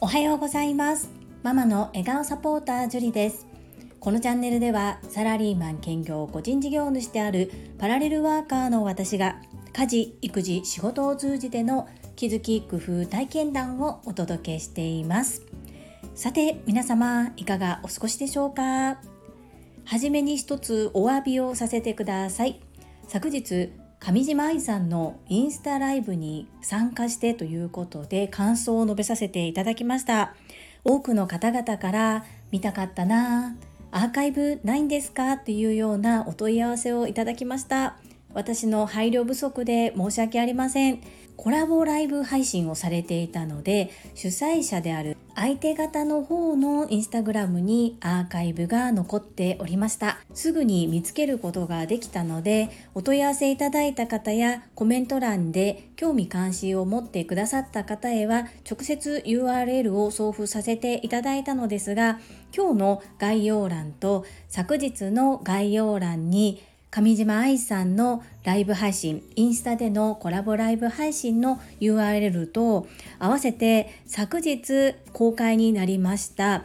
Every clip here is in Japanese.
おはようございます。ママの笑顔サポータージュリです。このチャンネルではサラリーマン兼業個人事業主であるパラレルワーカーの私が家事育児仕事を通じての気づき工夫体験談をお届けしています。さて皆様いかがお過ごしでしょうか？はじめに一つお詫びをさせてください。昨日上島愛さんのインスタライブに参加してということで感想を述べさせていただきました。多くの方々から見たかったなアーカイブないんですかというようなお問い合わせをいただきました私の配慮不足で申し訳ありませんコラボライブ配信をされていたので主催者である相手方の方のインスタグラムにアーカイブが残っておりました。すぐに見つけることができたのでお問い合わせいただいた方やコメント欄で興味関心を持ってくださった方へは直接 URL を送付させていただいたのですが今日の概要欄と昨日の概要欄に上島愛さんのライブ配信、インスタでのコラボライブ配信の URL と合わせて昨日公開になりました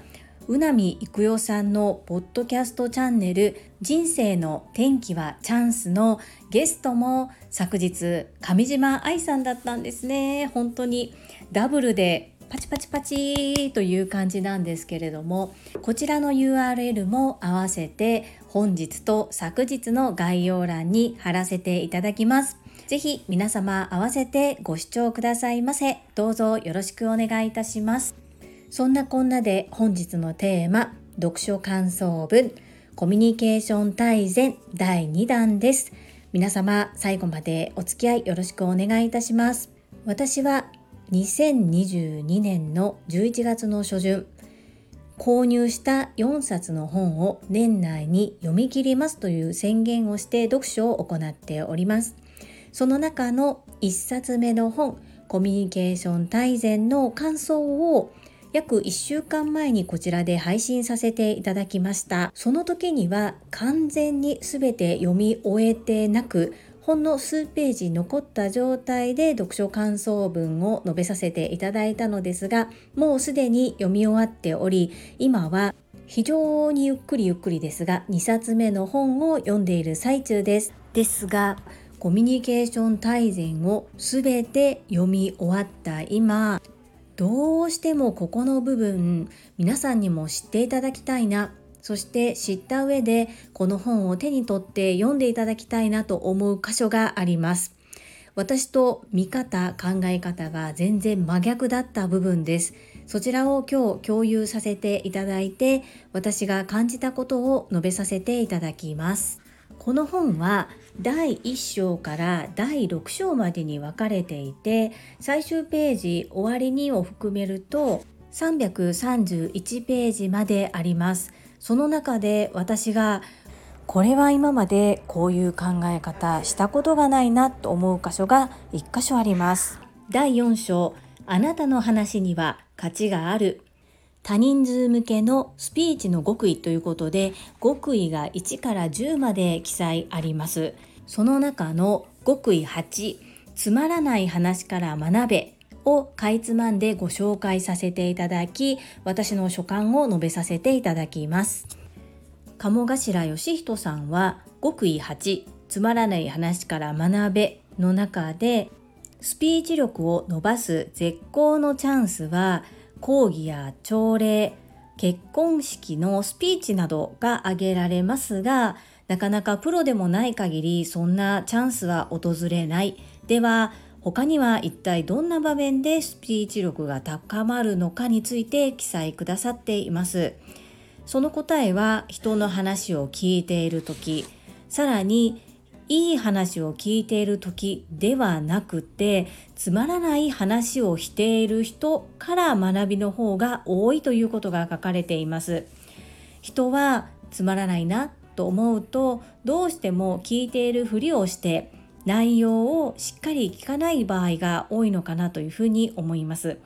うなみいくよさんのポッドキャストチャンネル人生の天気はチャンスのゲストも昨日上島愛さんだったんですね。本当にダブルでパチパチパチという感じなんですけれどもこちらの URL も合わせて本日と昨日の概要欄に貼らせていただきます。ぜひ皆様合わせてご視聴くださいませ。どうぞよろしくお願いいたします。そんなこんなで本日のテーマ、読書感想文、コミュニケーション大全第2弾です。皆様最後までお付き合いよろしくお願いいたします。私は2022年の11月の初旬、購入した4冊の本を年内に読み切りますという宣言をして読書を行っております。その中の1冊目の本、コミュニケーション大全の感想を約1週間前にこちらで配信させていただきました。その時には完全に全て読み終えてなく、ほんの数ページ残った状態で読書感想文を述べさせていただいたのですがもうすでに読み終わっており今は非常にゆっくりゆっくりですが2冊目の本を読んでいる最中です。ですがコミュニケーション大全を全て読み終わった今どうしてもここの部分皆さんにも知っていただきたいなそして知った上でこの本を手に取って読んでいただきたいなと思う箇所があります。私と見方、考え方が全然真逆だった部分です。そちらを今日共有させていただいて、私が感じたことを述べさせていただきます。この本は第1章から第6章までに分かれていて、最終ページ終わりにを含めると331ページまであります。その中で私がこれは今までこういう考え方したことがないなと思う箇所が1箇所あります。第4章あなたの話には価値がある多人数向けのスピーチの極意ということで極意が1から10まで記載あります。その中の極意8つまらない話から学べをかいつまんでご紹介させていただき私の所感を述べさせていただきます。鴨頭義人さんは極意8つまらない話から学べの中でスピーチ力を伸ばす絶好のチャンスは講義や朝礼結婚式のスピーチなどが挙げられますがなかなかプロでもない限りそんなチャンスは訪れない。では他には一体どんな場面でスピーチ力が高まるのかについて記載くださっています。その答えは人の話を聞いている時、さらにいい話を聞いている時ではなくてつまらない話をしている人から学びの方が多いということが書かれています。人はつまらないなと思うとどうしても聞いているふりをして内容をしっかり聞かない場合が多いのかなというふうに思います。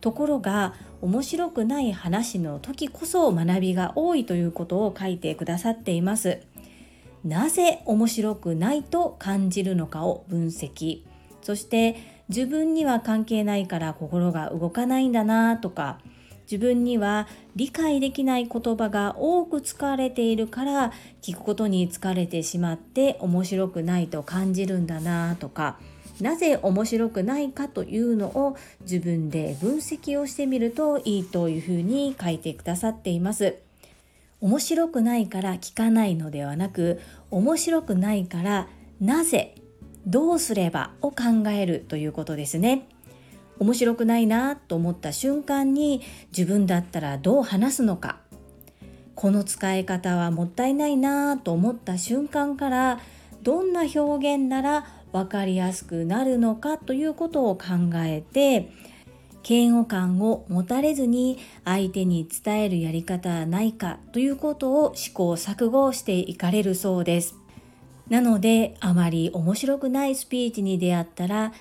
ところが面白くない話の時こそ学びが多いということを書いてくださっています。なぜ面白くないと感じるのかを分析。そして自分には関係ないから心が動かないんだなとか自分には理解できない言葉が多く使われているから聞くことに疲れてしまって面白くないと感じるんだなとかなぜ面白くないかというのを自分で分析をしてみるといいというふうに書いてくださっています。面白くないから聞かないのではなく面白くないからなぜどうすればを考えるということですね。面白くないなと思った瞬間に自分だったらどう話すのかこの使い方はもったいないなと思った瞬間からどんな表現なら分かりやすくなるのかということを考えて嫌悪感を持たれずに相手に伝えるやり方はないかということを試行錯誤していかれるそうです。なのであまり面白くないスピーチに出会ったら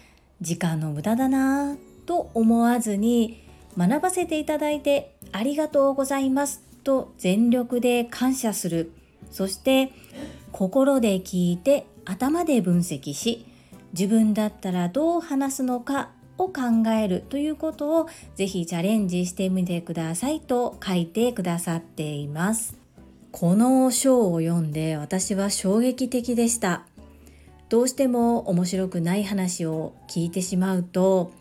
時間の無駄だなと思わずに学ばせていただいてありがとうございますと全力で感謝する。そして心で聞いて頭で分析し自分だったらどう話すのかを考えるということをぜひチャレンジしてみてくださいと書いてくださっています。この章を読んで私は衝撃的でした。どうしても面白くない話を聞いてしまうと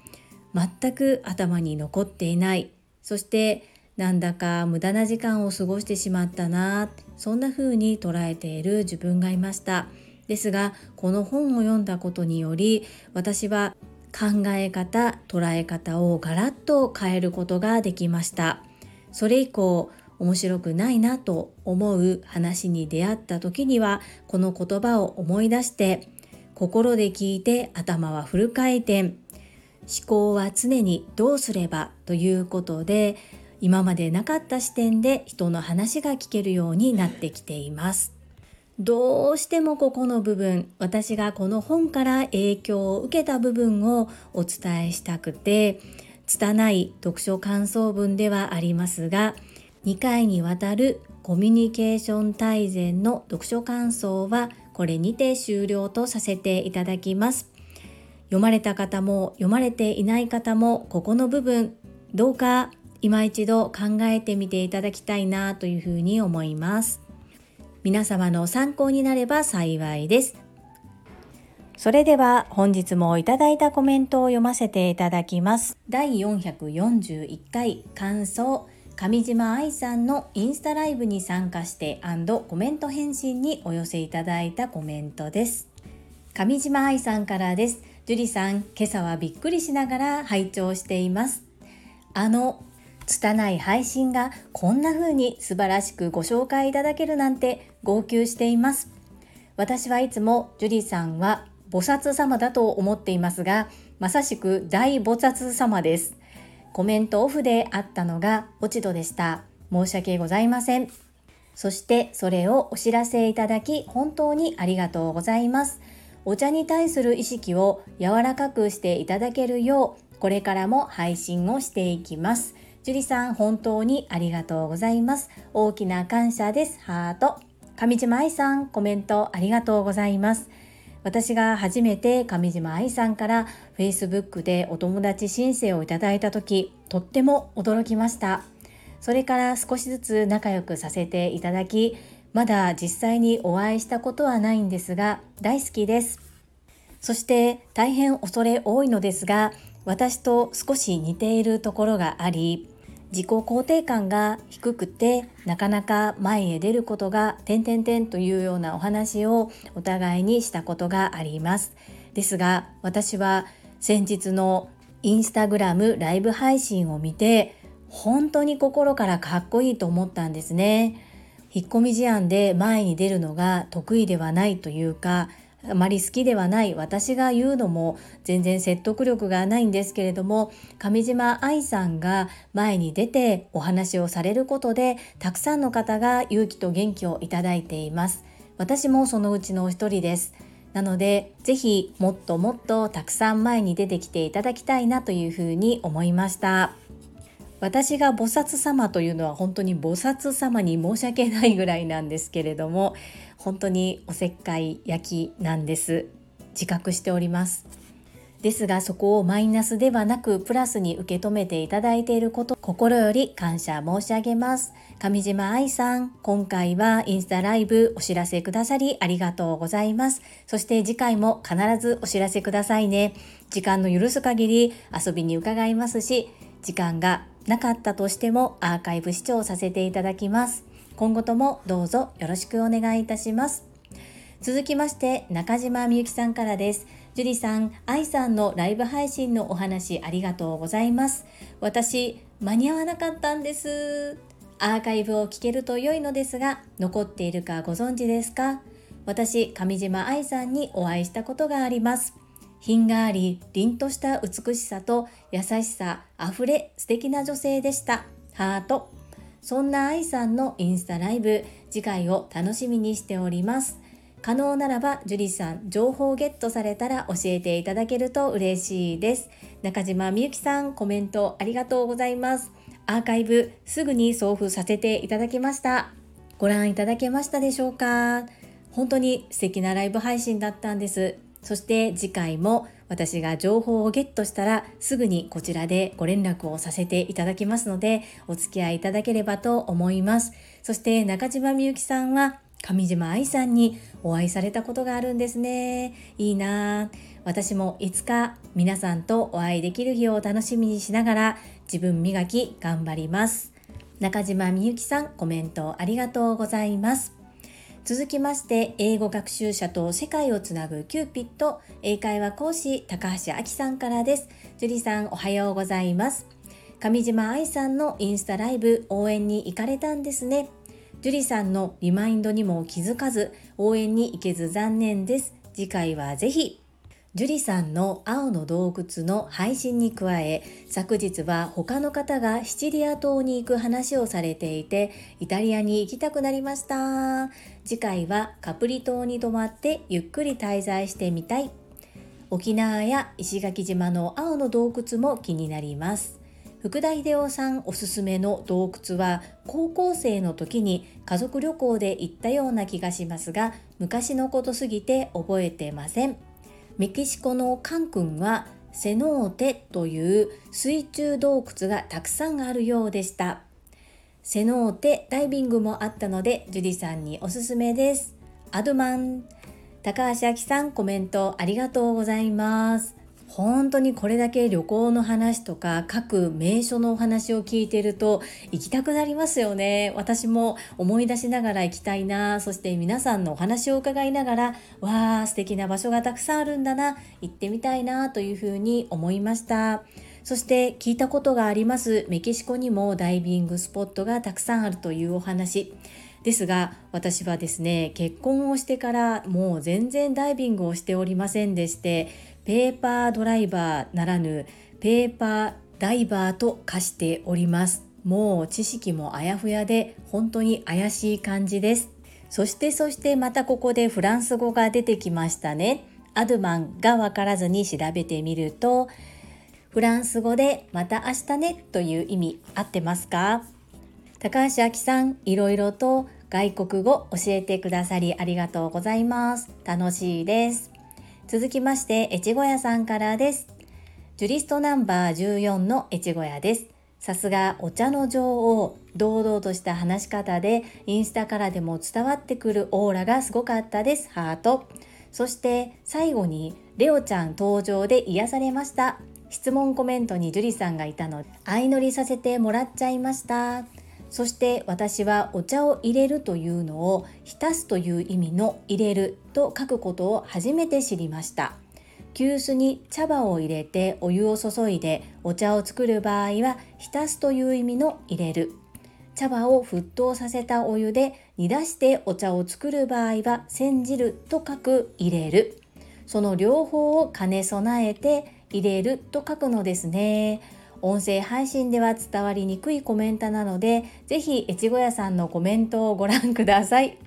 全く頭に残っていない。そしてなんだか無駄な時間を過ごしてしまったな。そんな風に捉えている自分がいました。ですがこの本を読んだことにより私は考え方捉え方をガラッと変えることができました。それ以降面白くないなと思う話に出会った時にはこの言葉を思い出して心で聞いて頭はフル回転。思考は常にどうすれば？ということで今までなかった視点で人の話が聞けるようになってきています。どうしてもここの部分私がこの本から影響を受けた部分をお伝えしたくて拙い読書感想文ではありますが2回にわたるコミュニケーション大全の読書感想はこれにて終了とさせていただきます。読まれた方も読まれていない方もここの部分どうか今一度考えてみていただきたいなというふうに思います。皆様の参考になれば幸いです。それでは本日もいただいたコメントを読ませていただきます。第441回感想上島愛さんのインスタライブに参加してコメント返信にお寄せいただいたコメントです。上島愛さんからです。樹里さん、今朝はびっくりしながら拝聴しています。あの、拙い配信がこんな風に素晴らしくご紹介いただけるなんて号泣しています。私はいつも樹里さんは菩薩様だと思っていますが、まさしく大菩薩様です。コメントオフであったのが落ち度でした。申し訳ございません。そしてそれをお知らせいただき本当にありがとうございます。お茶に対する意識を柔らかくしていただけるようこれからも配信をしていきます。樹里さん本当にありがとうございます。大きな感謝です。ハート。上島愛さんコメントありがとうございます。私が初めて上島愛さんから Facebook でお友達申請をいただいた時とっても驚きました。それから少しずつ仲良くさせていただきまだ実際にお会いしたことはないんですが大好きです。そして大変恐れ多いのですが私と少し似ているところがあり自己肯定感が低くてなかなか前へ出ることが点々点というようなお話をお互いにしたことがあります。ですが私は先日のインスタグラムライブ配信を見て本当に心からかっこいいと思ったんですね。引っ込み思案で前に出るのが得意ではないというかあまり好きではない私が言うのも全然説得力がないんですけれども上島愛さんが前に出てお話をされることでたくさんの方が勇気と元気をいただいています私もそのうちのお一人ですなのでぜひもっともっとたくさん前に出てきていただきたいなというふうに思いました。私が菩薩様というのは本当に菩薩様に申し訳ないぐらいなんですけれども本当におせっかい焼きなんです。自覚しております。ですがそこをマイナスではなくプラスに受け止めていただいていること心より感謝申し上げます。上島愛さん今回はインスタライブお知らせくださりありがとうございます。そして次回も必ずお知らせくださいね。時間の許す限り遊びに伺いますし時間がなかったとしてもアーカイブ視聴させていただきます今後ともどうぞよろしくお願いいたします続きまして中島みゆきさんからです樹里さん、愛さんのライブ配信のお話ありがとうございます。私、間に合わなかったんです。アーカイブを聞けると良いのですが、残っているかご存知ですか？私、上島愛さんにお会いしたことがあります。品があり、凛とした美しさと優しさあふれ素敵な女性でした。ハート。そんな愛さんのインスタライブ、次回を楽しみにしております。可能ならば樹里さん情報ゲットされたら教えていただけると嬉しいです中島みゆきさんコメントありがとうございますアーカイブすぐに送付させていただきましたご覧いただけましたでしょうか？本当に素敵なライブ配信だったんですそして次回も私が情報をゲットしたらすぐにこちらでご連絡をさせていただきますのでお付き合いいただければと思います。そして中島みゆきさんは上島愛さんにお会いされたことがあるんですね。いいな。私もいつか皆さんとお会いできる日を楽しみにしながら自分磨き頑張ります。中島みゆきさんコメントありがとうございます。続きまして英語学習者と世界をつなぐキューピット英会話講師高橋明さんからです。樹里さんおはようございます。上島愛さんのインスタライブ応援に行かれたんですね。樹里さんのリマインドにも気づかず応援に行けず残念です。次回はぜひ樹里さんの青の洞窟の配信に加え昨日は他の方がシチリア島に行く話をされていてイタリアに行きたくなりました。次回はカプリ島に泊まってゆっくり滞在してみたい。沖縄や石垣島の青の洞窟も気になります。福田秀夫さんおすすめの洞窟は高校生の時に家族旅行で行ったような気がしますが昔のことすぎて覚えてません。メキシコのカン君はセノーテという水中洞窟がたくさんあるようでした。セノーテダイビングもあったのでジュディさんにおすすめです。アドマン。高橋明さんコメントありがとうございます。本当にこれだけ旅行の話とか各名所のお話を聞いてると行きたくなりますよね。私も思い出しながら行きたいな。そして皆さんのお話を伺いながらわあ素敵な場所がたくさんあるんだな。行ってみたいなというふうに思いました。そして聞いたことがあります。メキシコにもダイビングスポットがたくさんあるというお話。ですが私はですね結婚をしてからもう全然ダイビングをしておりませんでしてペーパードライバーならぬペーパーダイバーと化しております。もう知識もあやふやで本当に怪しい感じです。そしてそしてまたここでフランス語が出てきましたね。アドマンがわからずに調べてみるとフランス語でまた明日ねという意味合ってますか？高橋明さんいろいろと外国語教えてくださりありがとうございます。楽しいです。続きまして、越後屋さんからです。ジュリストナンバー14の越後屋です。さすがお茶の女王、堂々とした話し方で、インスタからでも伝わってくるオーラがすごかったです。ハート。そして最後に、レオちゃん登場で癒されました。質問コメントに樹里さんがいたので、相乗りさせてもらっちゃいました。そして私はお茶を入れるというのを浸すという意味の入れると書くことを初めて知りました。急須に茶葉を入れてお湯を注いでお茶を作る場合は浸すという意味の入れる。茶葉を沸騰させたお湯で煮出してお茶を作る場合は煎じると書く入れる。その両方を兼ね備えて入れると書くのですね。音声配信では伝わりにくいコメントなので、ぜひ越後屋さんのコメントをご覧ください。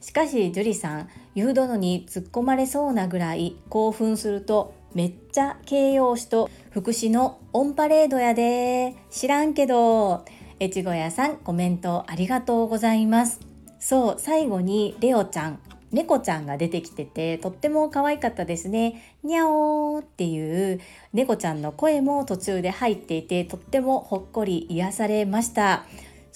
しかし、樹里さん、言う殿に突っ込まれそうなぐらい興奮すると、めっちゃ形容詞と副詞のオンパレードやで。知らんけど、越後屋さんコメントありがとうございます。そう、最後にレオちゃん、猫ちゃんが出てきててとっても可愛かったですね。にゃおーっていう猫ちゃんの声も途中で入っていてとってもほっこり癒されました。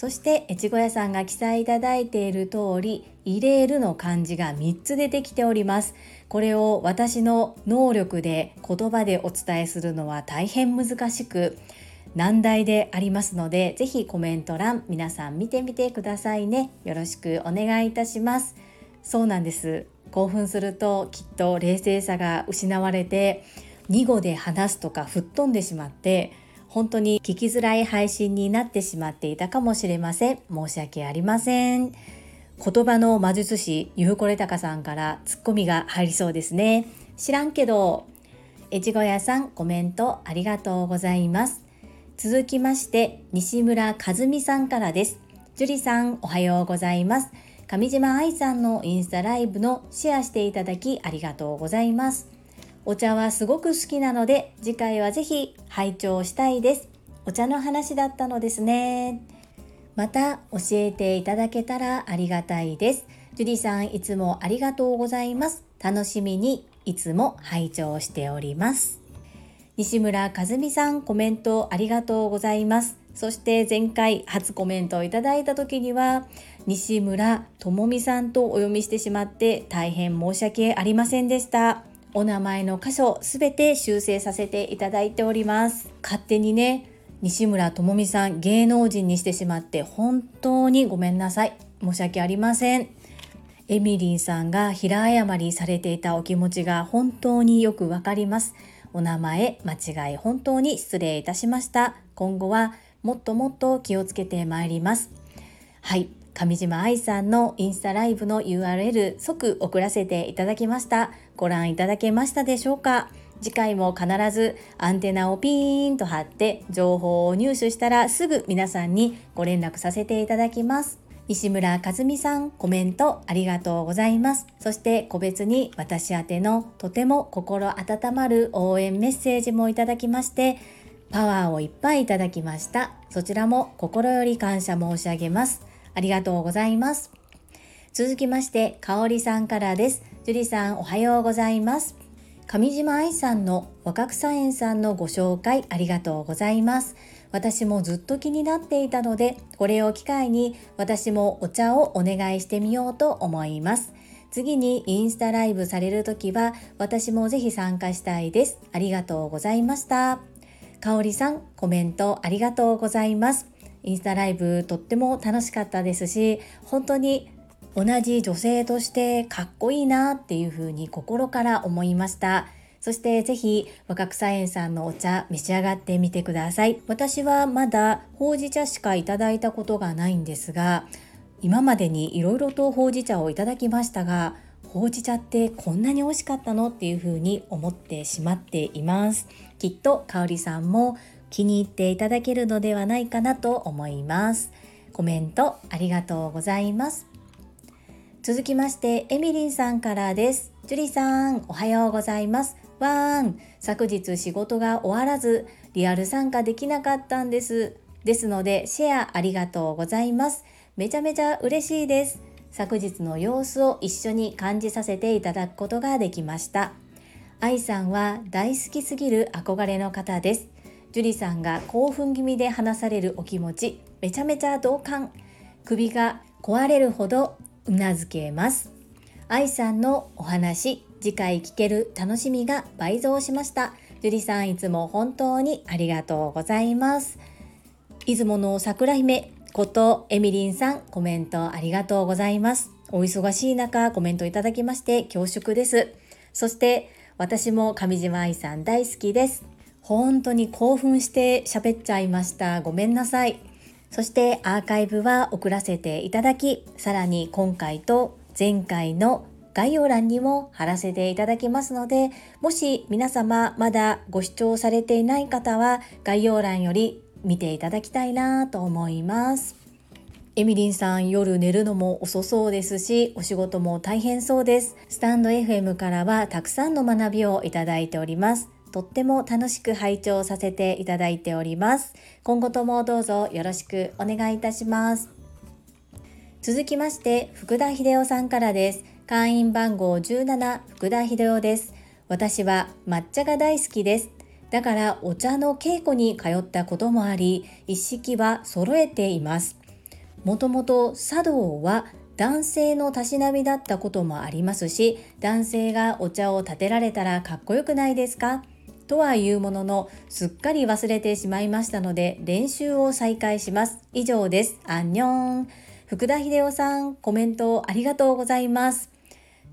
そして越後屋さんが記載いただいている通り入れるの漢字が3つ出てきておりますこれを私の能力で言葉でお伝えするのは大変難しく難題でありますのでぜひコメント欄皆さん見てみてくださいねよろしくお願いいたしますそうなんです。興奮するときっと冷静さが失われて2語で話すとか吹っ飛んでしまって本当に聞きづらい配信になってしまっていたかもしれません。申し訳ありません。言葉の魔術師ゆうこれたかさんからツッコミが入りそうですね。知らんけど越後屋さんコメントありがとうございます。続きまして西村和美さんからです。樹里さんおはようございます。上島愛さんのインスタライブのシェアしていただきありがとうございます。お茶はすごく好きなので次回はぜひ拝聴したいです。お茶の話だったのですね。また教えていただけたらありがたいです。ジュリさんいつもありがとうございます。楽しみにいつも拝聴しております。西村和美さんコメントありがとうございます。そして前回初コメントをいただいた時には西村智美さんとお読みしてしまって大変申し訳ありませんでした。お名前の箇所すべて修正させていただいております。勝手にね西村智美さん芸能人にしてしまって本当にごめんなさい。申し訳ありません。エミリンさんが平謝りされていたお気持ちが本当によくわかります。お名前間違い本当に失礼いたしました。今後はもっともっと気をつけてまいります。はい。上島愛さんのインスタライブの URL 即送らせていただきましたご覧いただけましたでしょうか？次回も必ずアンテナをピーンと張って情報を入手したらすぐ皆さんにご連絡させていただきます。西村和美さんコメントありがとうございます。そして個別に私宛てのとても心温まる応援メッセージもいただきましてパワーをいっぱいいただきました。そちらも心より感謝申し上げます。ありがとうございます。続きまして、かおりさんからです。樹里さんおはようございます。上島愛さんの若草園さんのご紹介ありがとうございます。私もずっと気になっていたので、これを機会に私もお茶をお願いしてみようと思います。次にインスタライブされる時は私もぜひ参加したいです。ありがとうございました。かおりさん、コメントありがとうございます。インスタライブとっても楽しかったですし、本当に同じ女性としてかっこいいなっていうふうに心から思いました。そしてぜひ若草園さんのお茶召し上がってみてください。私はまだほうじ茶しかいただいたことがないんですが、今までにいろいろとほうじ茶をいただきましたが、ほうじ茶ってこんなに美味しかったのっていうふうに思ってしまっています。きっと香里さんも気に入っていただけるのではないかなと思います。コメントありがとうございます。続きまして、エミリンさんからです。ジュリさん、おはようございます。わーん、昨日仕事が終わらず、リアル参加できなかったんです。ですので、シェアありがとうございます。めちゃめちゃ嬉しいです。昨日の様子を一緒に感じさせていただくことができました。愛さんは大好きすぎる憧れの方です。ジュリさんが興奮気味で話されるお気持ち、めちゃめちゃ同感。首が壊れるほどうなずけます。愛さんのお話次回聞ける楽しみが倍増しました。樹里さんいつも本当にありがとうございます。出雲の桜姫ことエミリンさんコメントありがとうございます。お忙しい中コメントいただきまして恐縮です。そして私も上島愛さん大好きです。本当に興奮して喋っちゃいましたごめんなさいそしてアーカイブは送らせていただき、さらに今回と前回の概要欄にも貼らせていただきますので、もし皆様まだご視聴されていない方は概要欄より見ていただきたいなと思います。エミリンさん夜寝るのも遅そうですし、お仕事も大変そうです。スタンド FM からはたくさんの学びをいただいております。とっても楽しく拝聴させていただいております。今後ともどうぞよろしくお願いいたします。続きまして、福田秀夫さんからです。会員番号17福田秀夫です私は抹茶が大好きですだからお茶の稽古に通ったこともあり一式は揃えていますもともと茶道は男性のたしなみだったこともありますし男性がお茶を立てられたらかっこよくないですか？とは言うもののすっかり忘れてしまいましたので練習を再開します。以上です。アンニョン。福田秀夫さんコメントありがとうございます。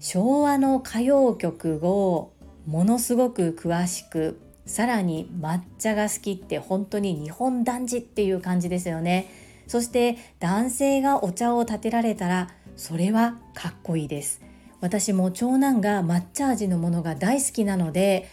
昭和の歌謡曲をものすごく詳しくさらに抹茶が好きって本当に日本男児っていう感じですよね。そして男性がお茶を立てられたらそれはかっこいいです。私も長男が抹茶味のものが大好きなので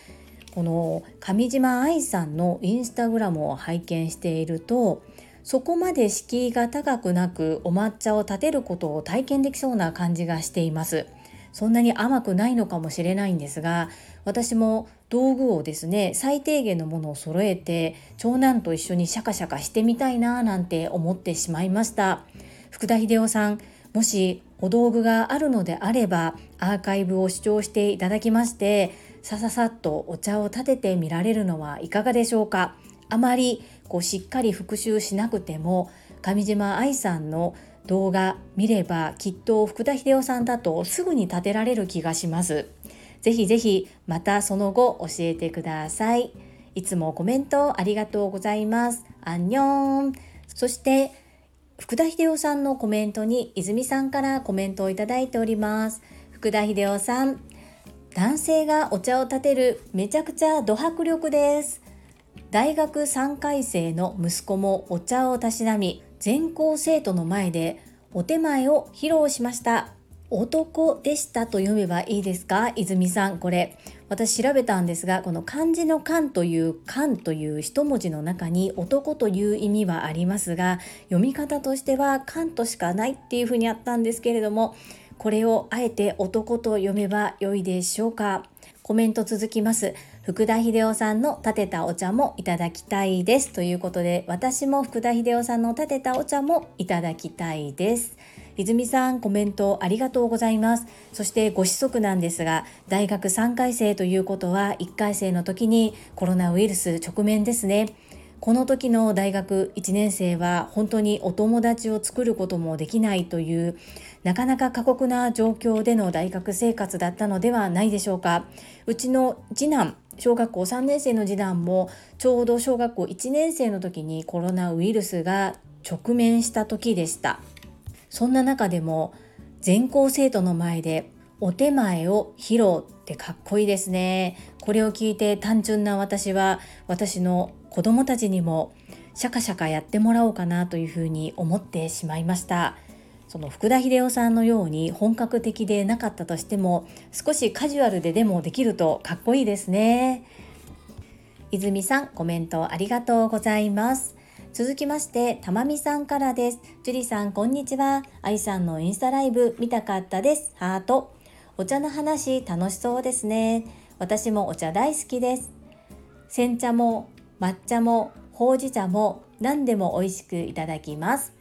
この上島愛さんのインスタグラムを拝見しているとそこまで敷居が高くなくお抹茶を立てることを体験できそうな感じがしています。そんなに甘くないのかもしれないんですが私も道具をですね最低限のものを揃えて長男と一緒にシャカシャカしてみたいななんて思ってしまいました。福田秀夫さんもしお道具があるのであればアーカイブを視聴していただきましてさささっとお茶を立ててみられるのはいかがでしょうか？あまりこうしっかり復習しなくても上島愛さんの動画見ればきっと福田秀夫さんだとすぐに立てられる気がします。ぜひぜひまたその後教えてください。いつもコメントありがとうございます。アンニョン。そして福田秀夫さんのコメントに泉さんからコメントをいただいております。福田秀夫さん、男性がお茶を立てるめちゃくちゃド迫力です。大学3回生の息子もお茶をたしなみ全校生徒の前でお手前を披露しました。男でしたと読めばいいですか？泉さんこれ。私調べたんですがこの漢字の漢という漢という一文字の中に男という意味はありますが読み方としては漢としかないっていうふうにあったんですけれどもこれをあえて男と読めば良いでしょうか？コメント続きます。福田秀夫さんの立てたお茶もいただきたいです。ということで私も福田秀夫さんの立てたお茶もいただきたいです。泉さんコメントありがとうございます。そしてご子息なんですが大学3回生ということは1回生の時にコロナウイルス直面ですね。この時の大学1年生は本当にお友達を作ることもできないというなかなか過酷な状況での大学生活だったのではないでしょうか。うちの次男小学校3年生の次男もちょうど小学校1年生の時にコロナウイルスが直面した時でした。そんな中でも全校生徒の前でお手前を披露ってかっこいいですね。これを聞いて単純な私は私の子供たちにもシャカシャカやってもらおうかなというふうに思ってしまいました。その福田秀夫さんのように本格的でなかったとしても少しカジュアルででもできるとかっこいいですね。泉さんコメントありがとうございます。続きましてたまみさんからです。樹里さんこんにちは。愛さんのインスタライブ見たかったです。ハート。お茶の話楽しそうですね。私もお茶大好きです。煎茶も抹茶もほうじ茶も何でも美味しくいただきます。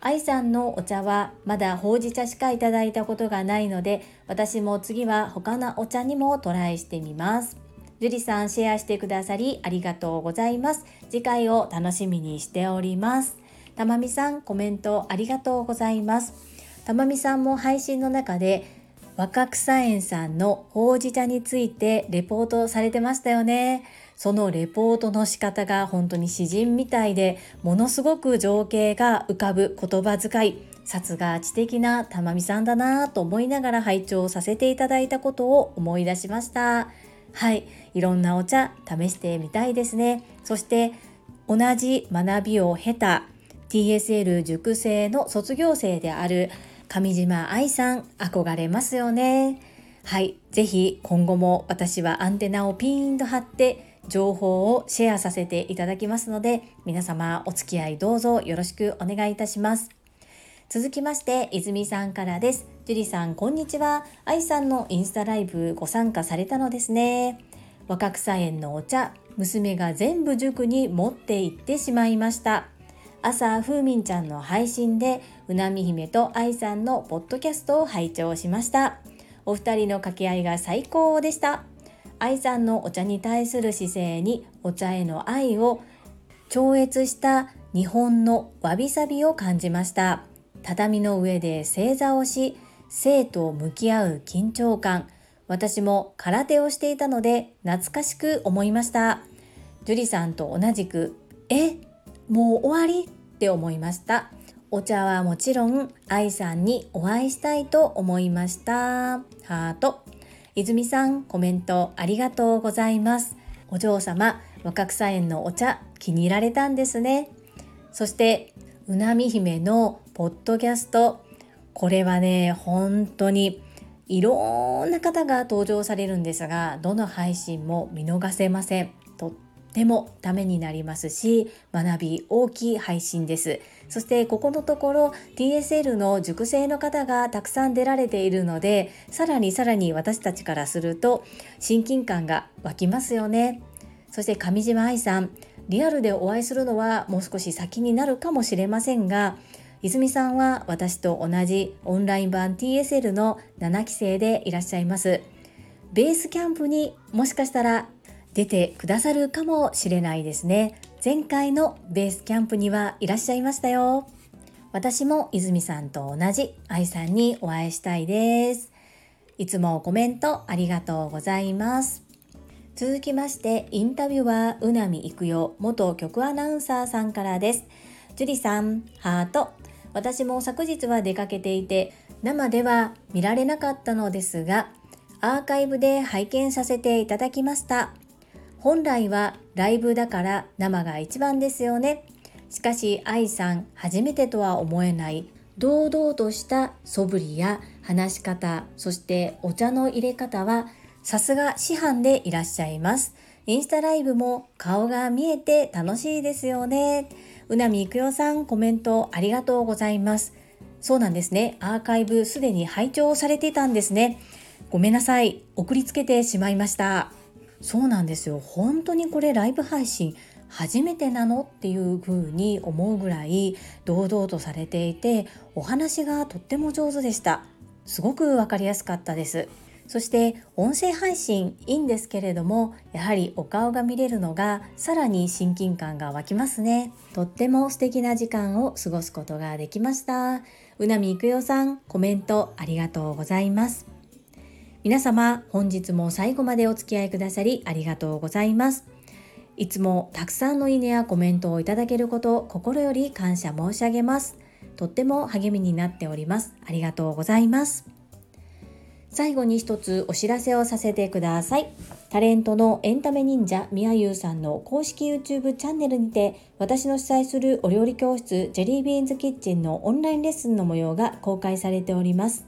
愛さんのお茶はまだほうじ茶しかいただいたことがないので私も次は他のお茶にもトライしてみます。樹里さんシェアしてくださりありがとうございます。次回を楽しみにしております。たまみさんコメントありがとうございます。たまみさんも配信の中で若草園さんのほうじ茶についてレポートされてましたよね。そのレポートの仕方が本当に詩人みたいでものすごく情景が浮かぶ言葉遣い殺が知的な玉美さんだなと思いながら拝聴させていただいたことを思い出しました。はいいろんなお茶試してみたいですね。そして同じ学びを経た TSL 塾生の卒業生である上島愛さん憧れますよね。はいぜひ今後も私はアンテナをピーンと張って情報をシェアさせていただきますので皆様お付き合いどうぞよろしくお願いいたします。続きまして泉さんからです。樹里さんこんにちは。愛さんのインスタライブご参加されたのですね。若草園のお茶娘が全部塾に持って行ってしまいました。朝ふうみんちゃんの配信でうなみ姫と愛さんのポッドキャストを拝聴しました。お二人の掛け合いが最高でした。愛さんのお茶に対する姿勢にお茶への愛を超越した日本のわびさびを感じました。畳の上で正座をし生と向き合う緊張感。私も空手をしていたので懐かしく思いました。樹里さんと同じくえもう終わりって思いました。お茶はもちろん愛さんにお会いしたいと思いました。ハート。泉さんコメントありがとうございます。お嬢様若草園のお茶気に入られたんですね。そしてうなみ姫のポッドキャスト。これはね本当にいろんな方が登場されるんですがどの配信も見逃せません。とってもためになりますし学び大きい配信です。そしてここのところ TSL の熟成の方がたくさん出られているのでさらにさらに私たちからすると親近感が湧きますよね。そして上島愛さんリアルでお会いするのはもう少し先になるかもしれませんが泉さんは私と同じオンライン版 TSL の7期生でいらっしゃいます。ベースキャンプにもしかしたら出てくださるかもしれないですね。前回のベースキャンプにはいらっしゃいましたよ。私も泉さんと同じ愛さんにお会いしたいです。いつもコメントありがとうございます。続きましてインタビューはうなみいくよ元局アナウンサーさんからです。樹里さんハート。私も昨日は出かけていて生では見られなかったのですがアーカイブで拝見させていただきました。本来はライブだから生が一番ですよね。しかし愛さん初めてとは思えない堂々とした素振りや話し方そしてお茶の入れ方はさすが師範でいらっしゃいます。インスタライブも顔が見えて楽しいですよね。うなみいくよさんコメントありがとうございます。そうなんですね。アーカイブすでに拝聴されてたんですね。ごめんなさい。送りつけてしまいました。そうなんですよ。本当にこれライブ配信初めてなのっていう風に思うぐらい堂々とされていてお話がとっても上手でした。すごくわかりやすかったです。そして音声配信いいんですけれどもやはりお顔が見れるのがさらに親近感が湧きますね。とっても素敵な時間を過ごすことができました。うなみいくよさんコメントありがとうございます。皆様本日も最後までお付き合いくださりありがとうございますいつもたくさんのいいねやコメントをいただけること心より感謝申し上げますとっても励みになっておりますありがとうございます最後に一つお知らせをさせてください。タレントのエンタメ忍者みやゆうさんの公式 YouTube チャンネルにて私の主催するお料理教室ジェリービーンズキッチンのオンラインレッスンの模様が公開されております。